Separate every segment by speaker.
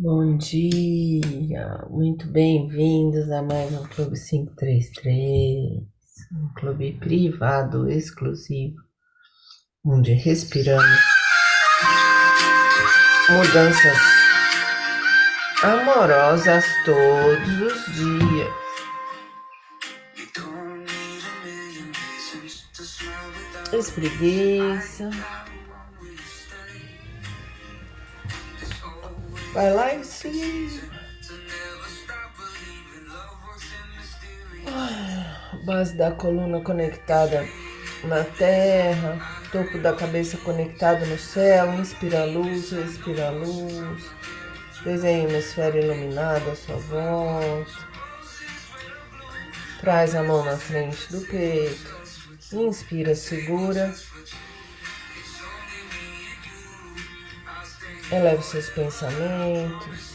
Speaker 1: Bom dia, muito bem-vindos a mais um Clube 533, um clube privado exclusivo, onde respiramos mudanças amorosas todos os dias. Espreguiça. Vai lá em cima. Base da coluna conectada na terra, topo da cabeça conectado no céu. Inspira a luz, expira a luz. Desenhe uma esfera iluminada à sua volta. Traz a mão na frente do peito. Inspira, segura. Eleve seus pensamentos.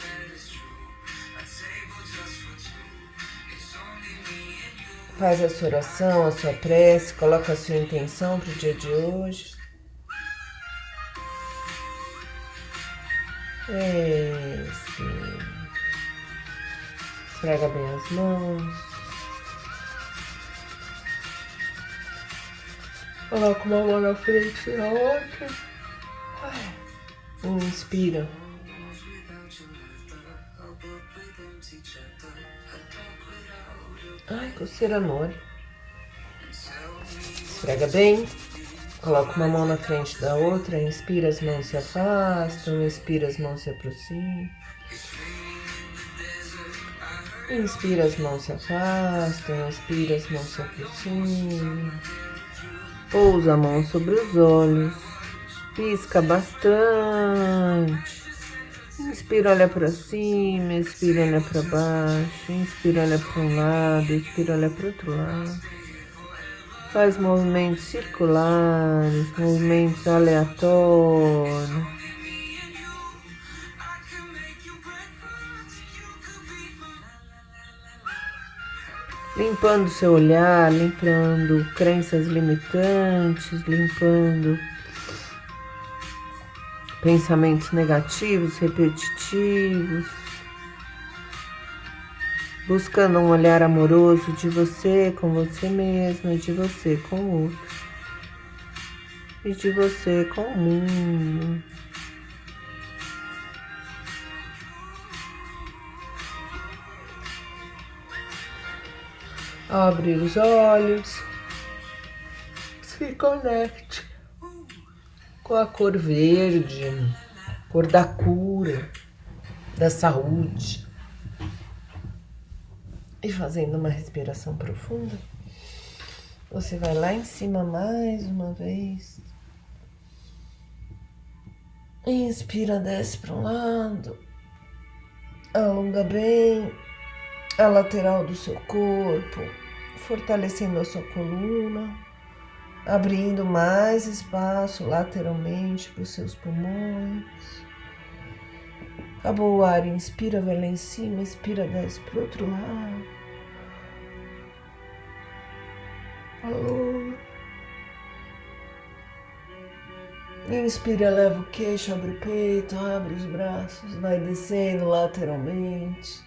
Speaker 1: Faz a sua oração, a sua prece, coloca a sua intenção para o dia de hoje. Esfrega bem as mãos. Coloca uma mão na frente e a outra. Inspira. Ai, coceira mole. Esfrega bem. Coloca uma mão na frente da outra. Inspira, as mãos se afastam. Expira, as mãos se aproximam. Inspira, as mãos se afastam. Expira, as mãos se aproximam. Pousa a mão sobre os olhos. Pisca bastante. Inspira, olha para cima, expira, olha para baixo, inspira, olha para um lado, expira, olha para outro lado. Faz movimentos circulares, movimentos aleatórios. Limpando seu olhar, limpando crenças limitantes, limpando pensamentos negativos, repetitivos, buscando um olhar amoroso de você com você mesma, de você com o outro e de você com o mundo. Abre os olhos, se conecte com a cor verde, cor da cura, da saúde. E fazendo uma respiração profunda, você vai lá em cima mais uma vez. Inspira, desce para um lado, alonga bem a lateral do seu corpo, fortalecendo a sua coluna abrindo mais espaço lateralmente para os seus pulmões. Acabou o ar, inspira, vai lá em cima, expira, desce para o outro lado. Alô. Inspira, leva o queixo, abre o peito, abre os braços, vai descendo lateralmente.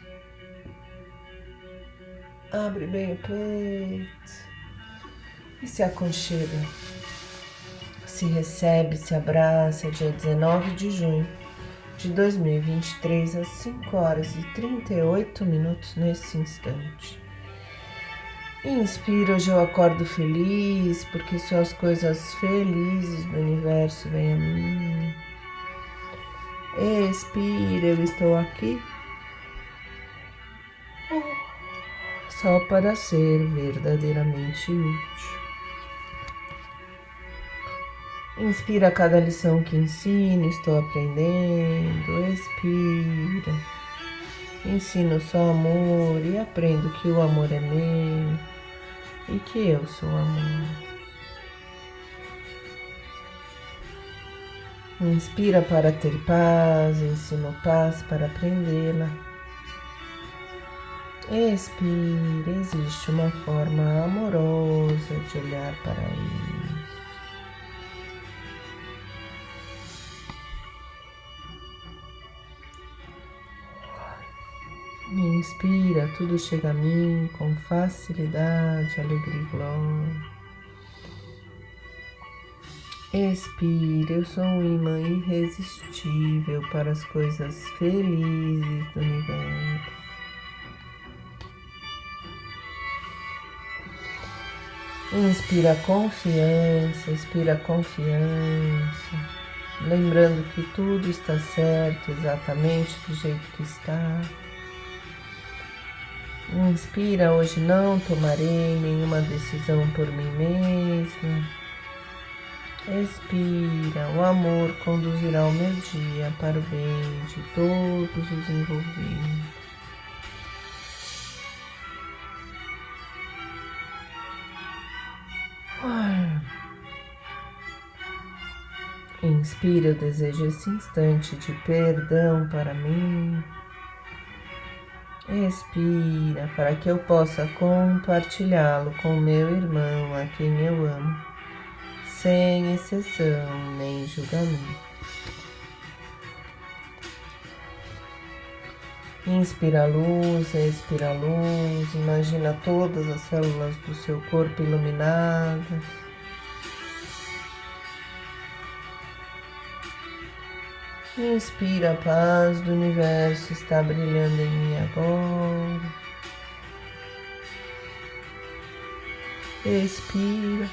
Speaker 1: Abre bem o peito e se aconchega. Se recebe, se abraça, dia 19 de junho de 2023, às 5 horas e 38 minutos nesse instante. Inspira, hoje eu acordo feliz, porque só as coisas felizes do universo vêm a mim. Expira, eu estou aqui só para ser verdadeiramente útil. Inspira cada lição que ensino, estou aprendendo. Expira. Ensino só amor e aprendo que o amor é meu e que eu sou amor. Inspira para ter paz, ensino paz para aprendê-la. Expira, existe uma forma amorosa de olhar para isso. Inspira, tudo chega a mim com facilidade, alegria e glória. Expira, eu sou um imã irresistível para as coisas felizes do universo. Inspira confiança, expira confiança, lembrando que tudo está certo exatamente do jeito que está. Inspira, hoje não tomarei nenhuma decisão por mim mesma. Expira, o amor conduzirá o meu dia para o bem de todos os envolvidos. Inspira, eu desejo esse instante de perdão para mim. Expira, para que eu possa compartilhá-lo com meu irmão, a quem eu amo sem exceção nem julgamento. Inspira a luz, expira a luz, imagina todas as células do seu corpo iluminadas. Inspira a paz do universo, está brilhando em mim agora. Expira.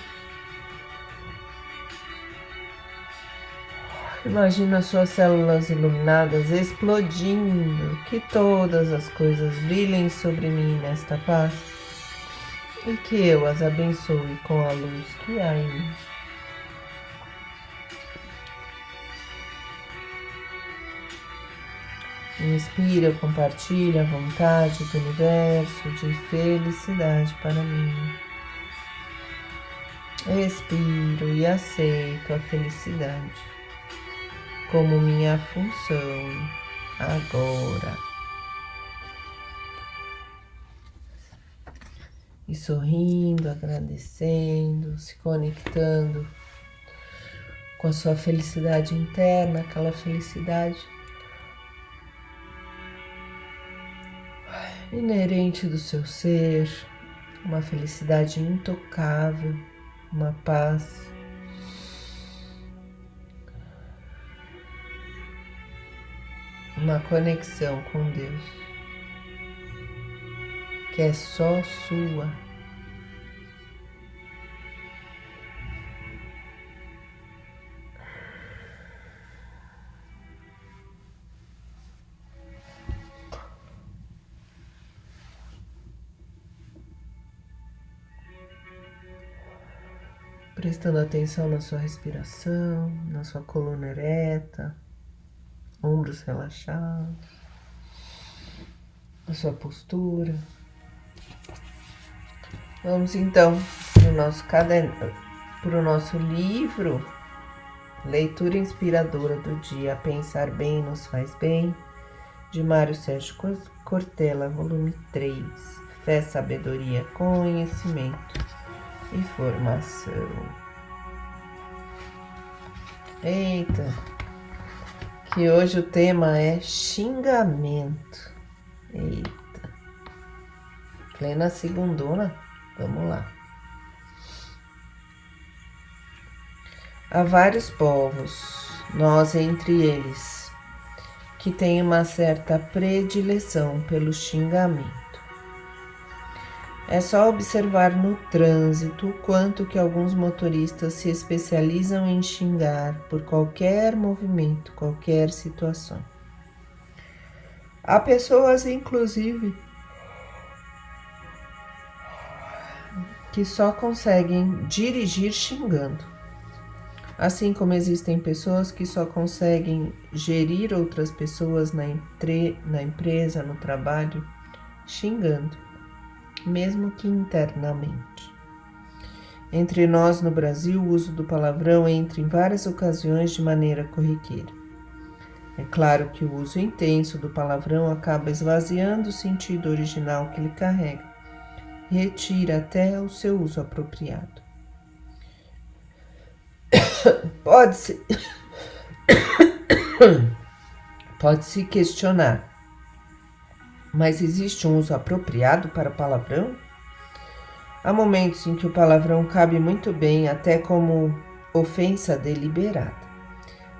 Speaker 1: Imagina suas células iluminadas explodindo, que todas as coisas brilhem sobre mim nesta paz e que eu as abençoe com a luz que há em mim. Inspira, compartilha a vontade do universo de felicidade para mim. Expiro e aceito a felicidade como minha função agora. E sorrindo, agradecendo, se conectando com a sua felicidade interna, aquela felicidade inerente do seu ser, uma felicidade intocável, uma paz uma conexão com Deus que é só sua. Prestando atenção na sua respiração, na sua coluna ereta ombros relaxados, a sua postura. Vamos então para o nosso caderno, para o nosso livro, Leitura Inspiradora do Dia, Pensar Bem Nos Faz Bem, de Mário Sérgio Cortella, volume 3, Fé, Sabedoria, Conhecimento e Formação. Eita! que hoje o tema é xingamento. Eita. Plena segundona. Vamos lá. Há vários povos, nós entre eles, que têm uma certa predileção pelo xingamento. É só observar no trânsito quanto que alguns motoristas se especializam em xingar por qualquer movimento, qualquer situação. Há pessoas, inclusive, que só conseguem dirigir xingando. Assim como existem pessoas que só conseguem gerir outras pessoas na, entre... na empresa, no trabalho, xingando mesmo que internamente. Entre nós no Brasil, o uso do palavrão entra em várias ocasiões de maneira corriqueira. É claro que o uso intenso do palavrão acaba esvaziando o sentido original que ele carrega retira até o seu uso apropriado. Pode-se pode-se questionar Mas existe um uso apropriado para o palavrão? Há momentos em que o palavrão cabe muito bem, até como ofensa deliberada.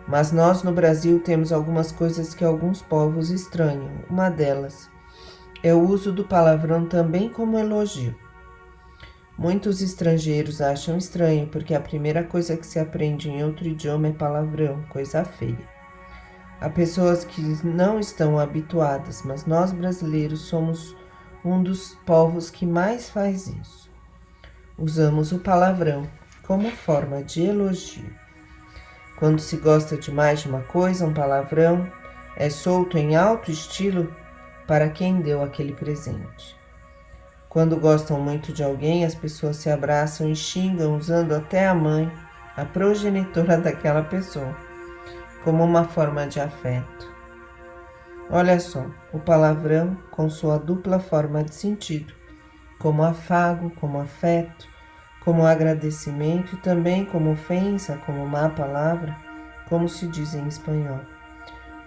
Speaker 1: Mas nós no Brasil temos algumas coisas que alguns povos estranham. Uma delas é o uso do palavrão também como elogio. Muitos estrangeiros acham estranho porque a primeira coisa que se aprende em outro idioma é palavrão, coisa feia. Há pessoas que não estão habituadas, mas nós brasileiros somos um dos povos que mais faz isso. Usamos o palavrão como forma de elogio. Quando se gosta demais de uma coisa, um palavrão é solto em alto estilo para quem deu aquele presente. Quando gostam muito de alguém, as pessoas se abraçam e xingam usando até a mãe, a progenitora daquela pessoa, como uma forma de afeto. Olha só, o palavrão com sua dupla forma de sentido como afago, como afeto, como agradecimento e também como ofensa, como má palavra, como se diz em espanhol,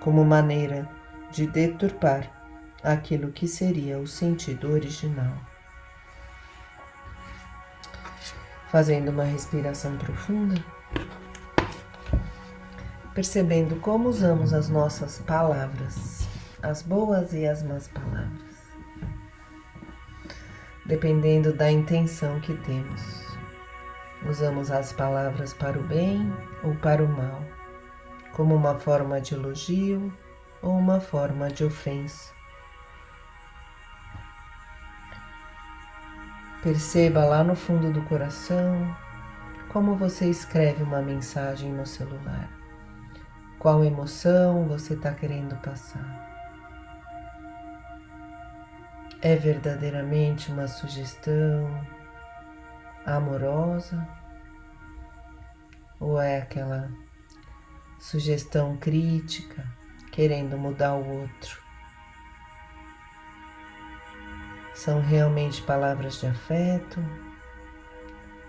Speaker 1: como maneira de deturpar aquilo que seria o sentido original. Fazendo uma respiração profunda, percebendo como usamos as nossas palavras, as boas e as más palavras dependendo da intenção que temos. Usamos as palavras para o bem ou para o mal, como uma forma de elogio ou uma forma de ofensa. Perceba lá no fundo do coração como você escreve uma mensagem no celular. Qual emoção você está querendo passar? é verdadeiramente uma sugestão amorosa ou é aquela sugestão crítica querendo mudar o outro? São realmente palavras de afeto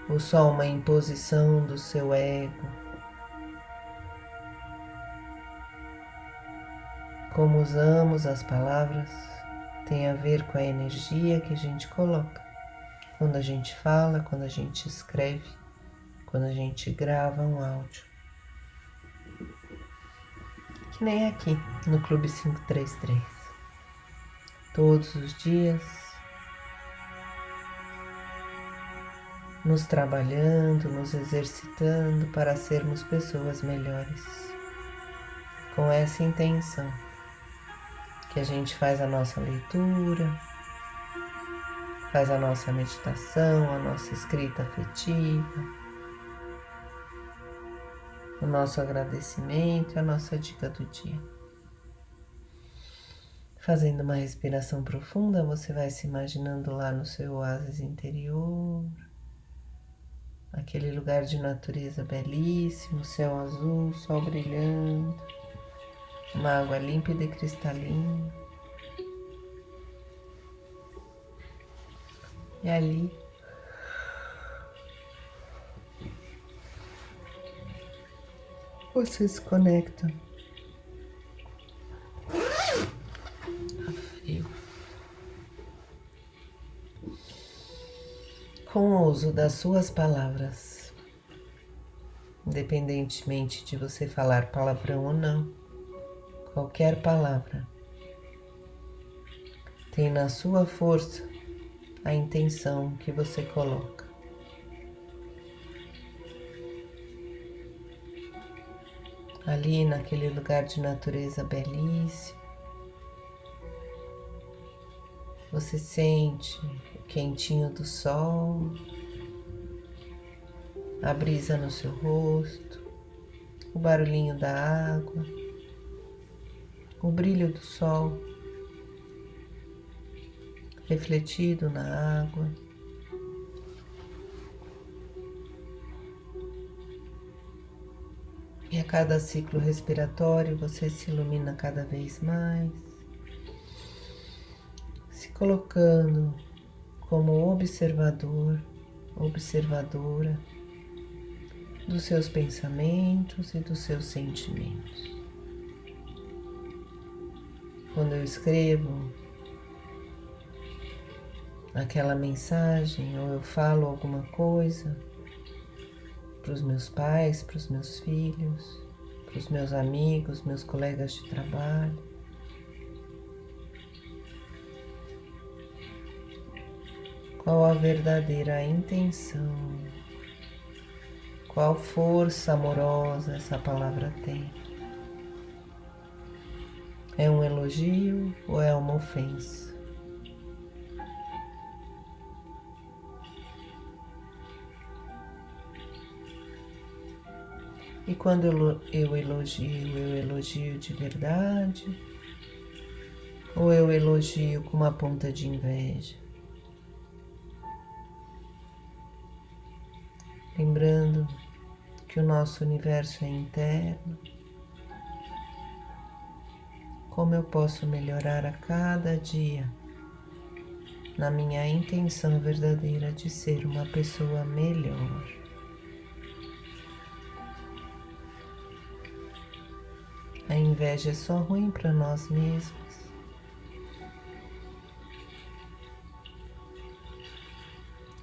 Speaker 1: ou só uma imposição do seu ego? Como usamos as palavras tem a ver com a energia que a gente coloca quando a gente fala, quando a gente escreve, quando a gente grava um áudio. Que nem aqui no Clube 533. Todos os dias, nos trabalhando, nos exercitando para sermos pessoas melhores, com essa intenção que a gente faz a nossa leitura, faz a nossa meditação, a nossa escrita afetiva, o nosso agradecimento a nossa dica do dia. Fazendo uma respiração profunda, você vai se imaginando lá no seu oásis interior, aquele lugar de natureza belíssimo, céu azul, sol brilhando uma água límpida e cristalina. E ali você se conecta a frio com o uso das suas palavras, independentemente de você falar palavrão ou não qualquer palavra. Tem na sua força a intenção que você coloca. Ali naquele lugar de natureza belíssimo, você sente o quentinho do sol, a brisa no seu rosto, o barulhinho da água o brilho do sol refletido na água. E a cada ciclo respiratório você se ilumina cada vez mais, se colocando como observador, observadora dos seus pensamentos e dos seus sentimentos. Quando eu escrevo, aquela mensagem ou eu falo alguma coisa para os meus pais, para os meus filhos, para os meus amigos, meus colegas de trabalho. Qual a verdadeira intenção? Qual força amorosa essa palavra tem? É um elogio ou é uma ofensa? E quando eu elogio, eu elogio de verdade? Ou eu elogio com uma ponta de inveja? Lembrando que o nosso universo é interno. Como eu posso melhorar a cada dia na minha intenção verdadeira de ser uma pessoa melhor? A inveja é só ruim para nós mesmos.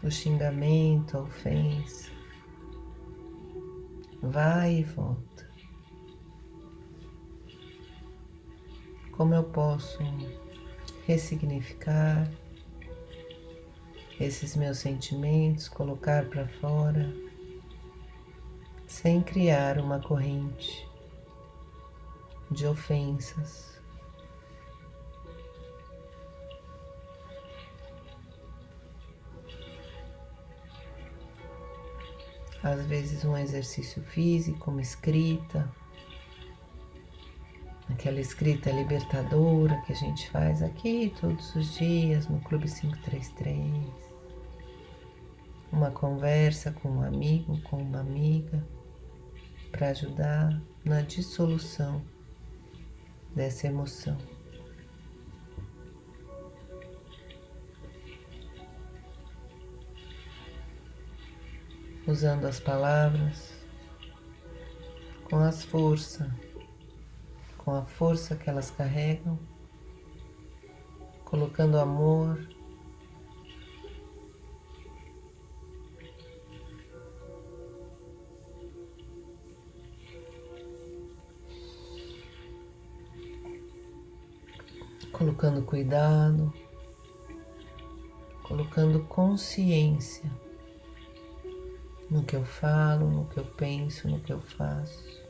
Speaker 1: O xingamento, a ofensa, vai e volta. Como eu posso ressignificar esses meus sentimentos, colocar para fora, sem criar uma corrente de ofensas. Às vezes, um exercício físico, uma escrita, aquela escrita libertadora que a gente faz aqui todos os dias no Clube 533, uma conversa com um amigo, com uma amiga, para ajudar na dissolução dessa emoção. Usando as palavras com as forças, com a força que elas carregam, colocando amor, colocando cuidado, colocando consciência no que eu falo, no que eu penso, no que eu faço.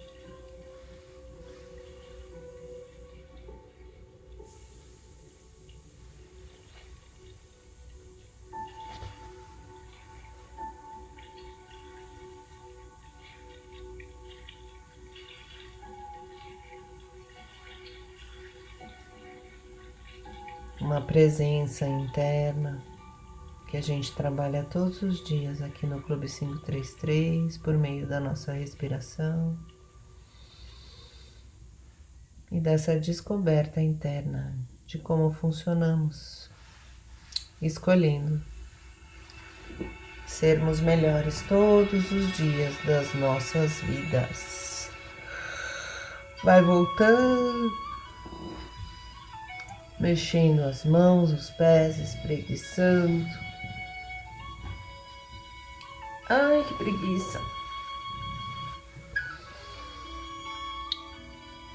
Speaker 1: Presença interna que a gente trabalha todos os dias aqui no Clube 533 por meio da nossa respiração e dessa descoberta interna de como funcionamos, escolhendo sermos melhores todos os dias das nossas vidas. Vai voltando mexendo as mãos, os pés, espreguiçando. Ai, que preguiça.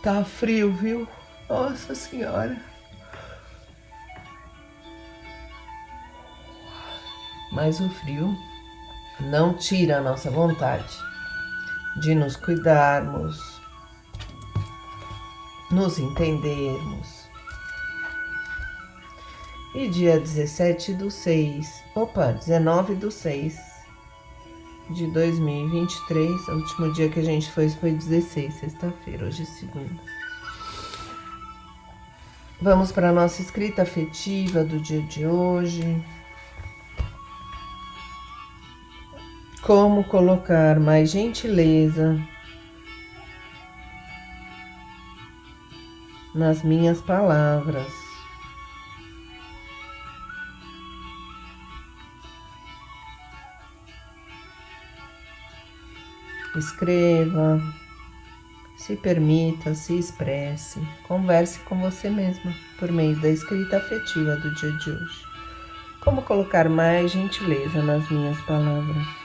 Speaker 1: Tá frio, viu? Nossa Senhora. Mas o frio não tira a nossa vontade de nos cuidarmos, nos entendermos, e dia 17 do 6, opa, 19 do 6 de 2023, o último dia que a gente foi foi 16, sexta-feira, hoje é segunda. Vamos para a nossa escrita afetiva do dia de hoje. Como colocar mais gentileza nas minhas palavras. Escreva, se permita, se expresse, converse com você mesma por meio da escrita afetiva do dia de hoje. Como colocar mais gentileza nas minhas palavras?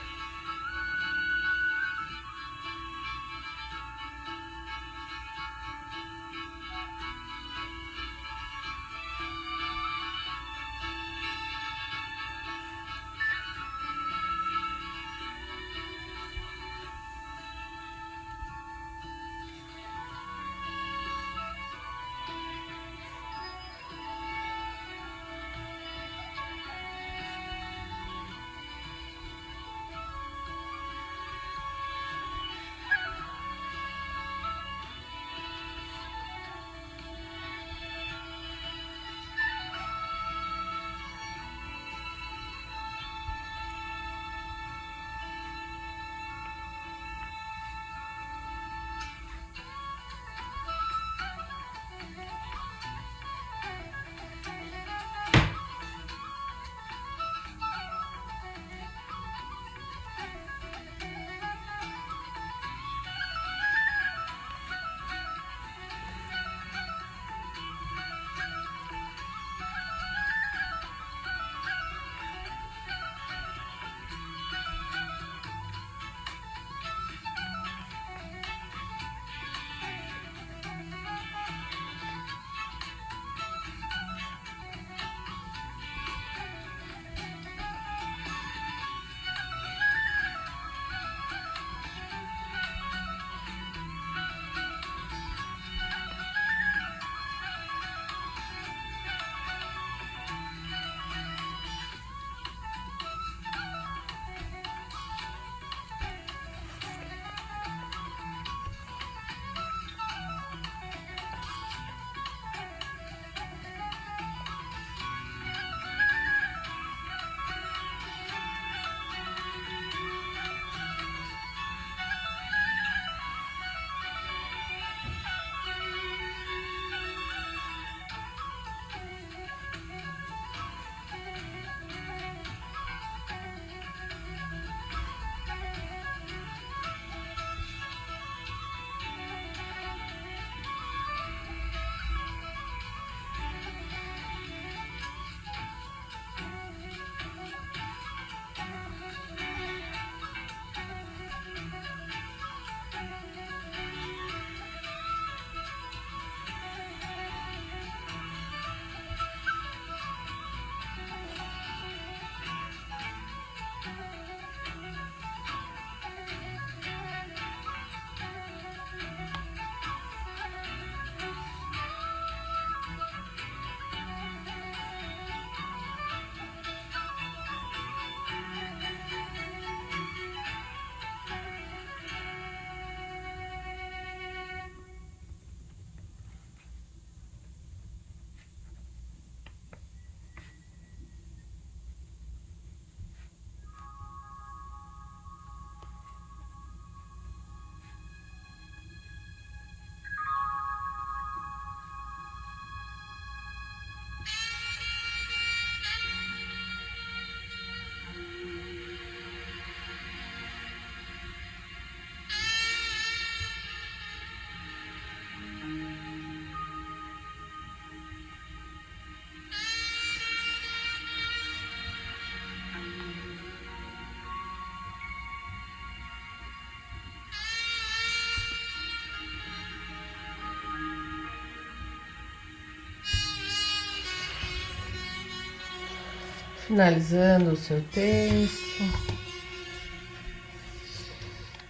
Speaker 1: Finalizando o seu texto.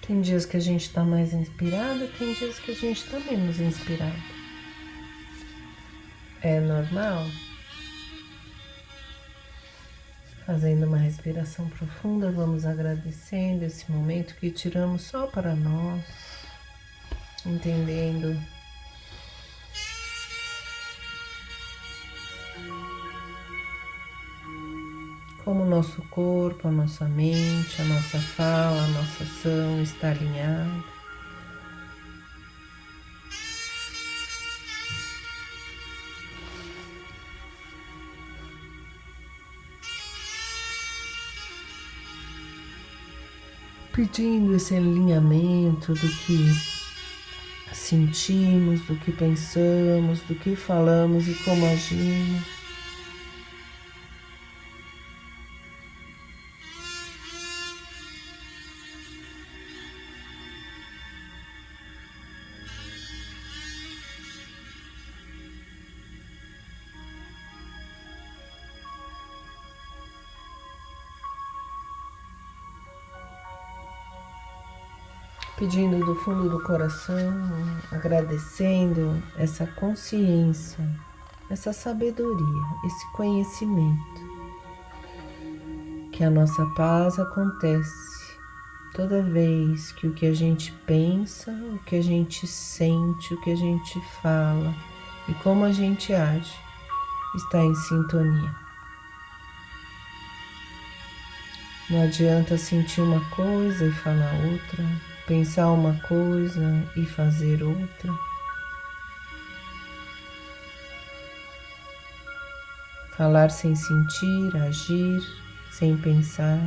Speaker 1: Tem dias que a gente está mais inspirado, tem dias que a gente está menos inspirado. É normal. Fazendo uma respiração profunda, vamos agradecendo esse momento que tiramos só para nós, entendendo como o nosso corpo, a nossa mente, a nossa fala, a nossa ação está alinhada. Pedindo esse alinhamento do que sentimos, do que pensamos, do que falamos e como agimos. Pedindo do fundo do coração, agradecendo essa consciência, essa sabedoria, esse conhecimento, que a nossa paz acontece toda vez que o que a gente pensa, o que a gente sente, o que a gente fala e como a gente age está em sintonia. Não adianta sentir uma coisa e falar outra, pensar uma coisa e fazer outra. Falar sem sentir, agir sem pensar.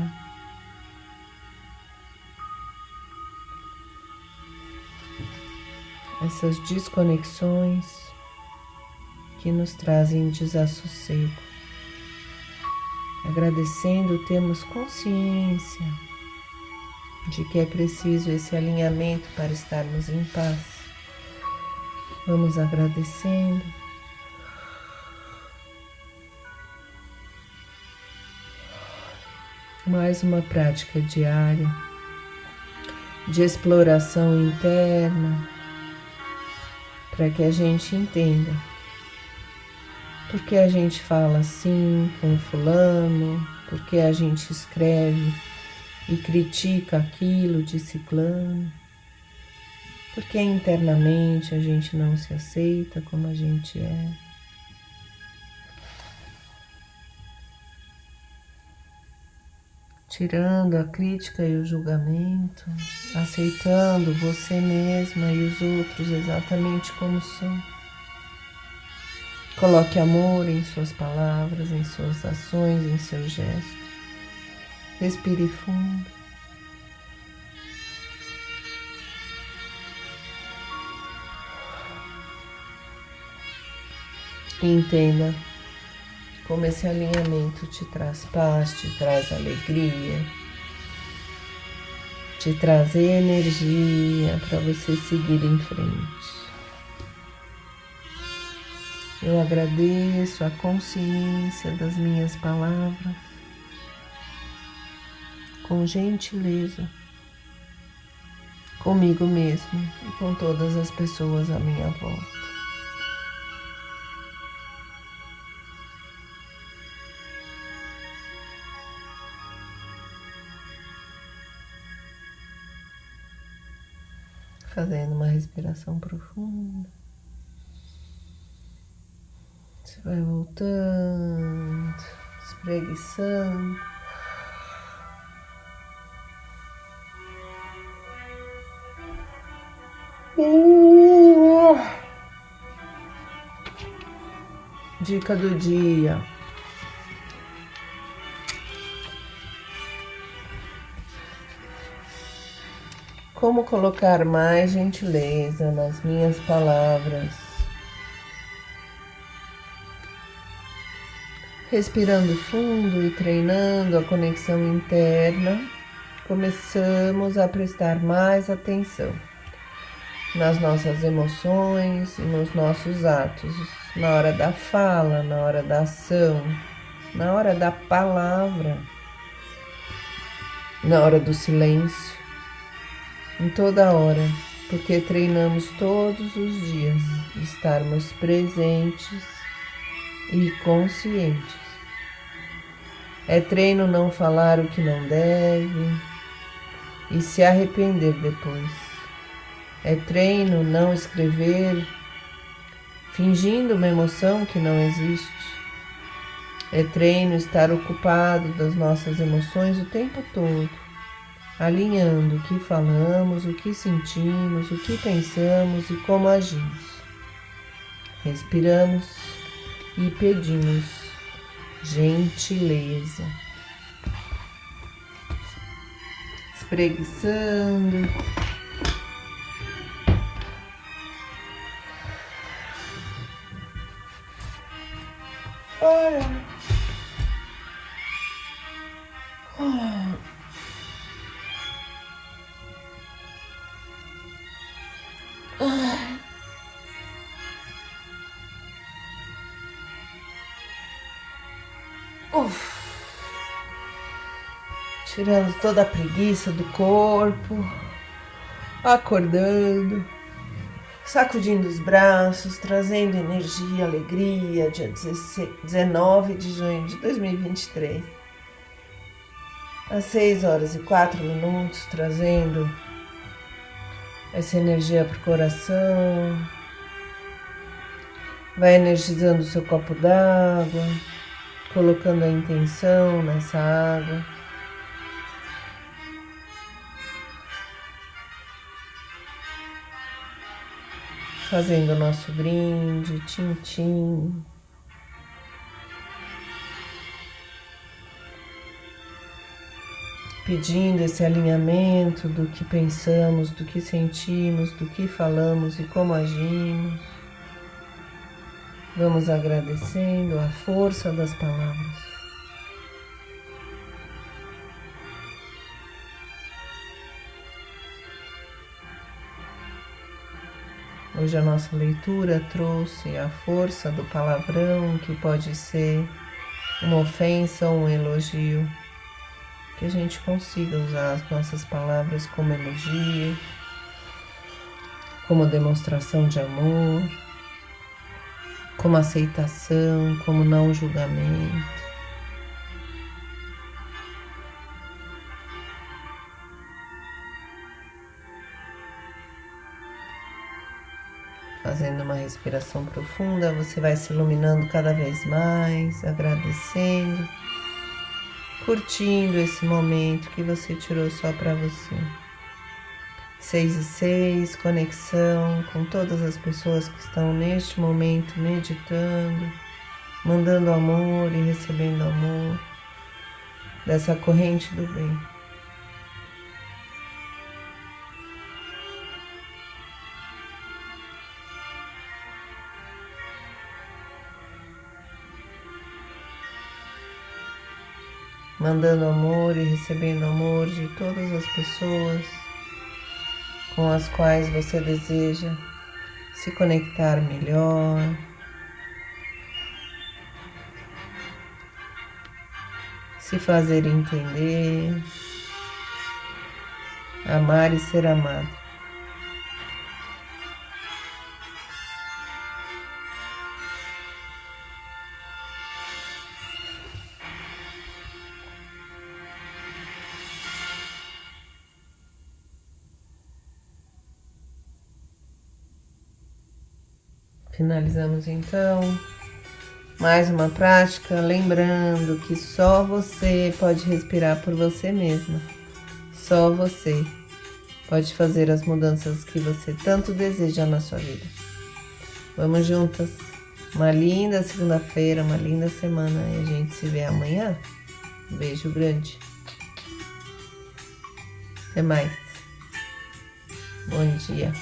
Speaker 1: Essas desconexões que nos trazem desassossego. Agradecendo, temos consciência de que é preciso esse alinhamento para estarmos em paz. Vamos agradecendo. Mais uma prática diária de exploração interna para que a gente entenda porque a gente fala assim com fulano, porque a gente escreve e critica aquilo de ciclano, porque internamente a gente não se aceita como a gente é. Tirando a crítica e o julgamento, aceitando você mesma e os outros exatamente como são. Coloque amor em suas palavras, em suas ações, em seus gestos. Respire fundo. Entenda como esse alinhamento te traz paz, te traz alegria, te traz energia para você seguir em frente. Eu agradeço a consciência das minhas palavras com gentileza comigo mesmo e com todas as pessoas à minha volta. Fazendo uma respiração profunda. Você vai voltando, espreguiçando. Dica do dia. Como colocar mais gentileza nas minhas palavras? Respirando fundo e treinando a conexão interna, começamos a prestar mais atenção nas nossas emoções e nos nossos atos, na hora da fala, na hora da ação, na hora da palavra, na hora do silêncio, em toda hora, porque treinamos todos os dias estarmos presentes e conscientes. É treino não falar o que não deve e se arrepender depois. É treino não escrever fingindo uma emoção que não existe. É treino estar ocupado das nossas emoções o tempo todo, alinhando o que falamos, o que sentimos, o que pensamos e como agimos. Respiramos e pedimos gentileza. Espreguiçando Olha. Uf. Tirando toda a preguiça do corpo. acordando, sacudindo os braços, trazendo energia, alegria, dia 19 de junho de 2023. Às 6 horas e 4 minutos, trazendo essa energia para o coração. Vai energizando o seu copo d'água, colocando a intenção nessa água. Fazendo o nosso brinde, tim-tim. Pedindo esse alinhamento do que pensamos, do que sentimos, do que falamos e como agimos. Vamos agradecendo a força das palavras. Hoje a nossa leitura trouxe a força do palavrão, que pode ser uma ofensa ou um elogio. Que a gente consiga usar as nossas palavras como elogio, como demonstração de amor, como aceitação, como não julgamento. Respiração profunda, você vai se iluminando cada vez mais, agradecendo, curtindo esse momento que você tirou só para você. Seis e seis, conexão com todas as pessoas que estão neste momento meditando, mandando amor e recebendo amor dessa corrente do bem. Mandando amor e recebendo amor de todas as pessoas com as quais você deseja se conectar melhor. Se fazer entender, amar e ser amado. Finalizamos então mais uma prática, lembrando que só você pode respirar por você mesma. Só você pode fazer as mudanças que você tanto deseja na sua vida. Vamos juntas. Uma linda segunda-feira, uma linda semana e a gente se vê amanhã. Um beijo grande. Até mais. Bom dia.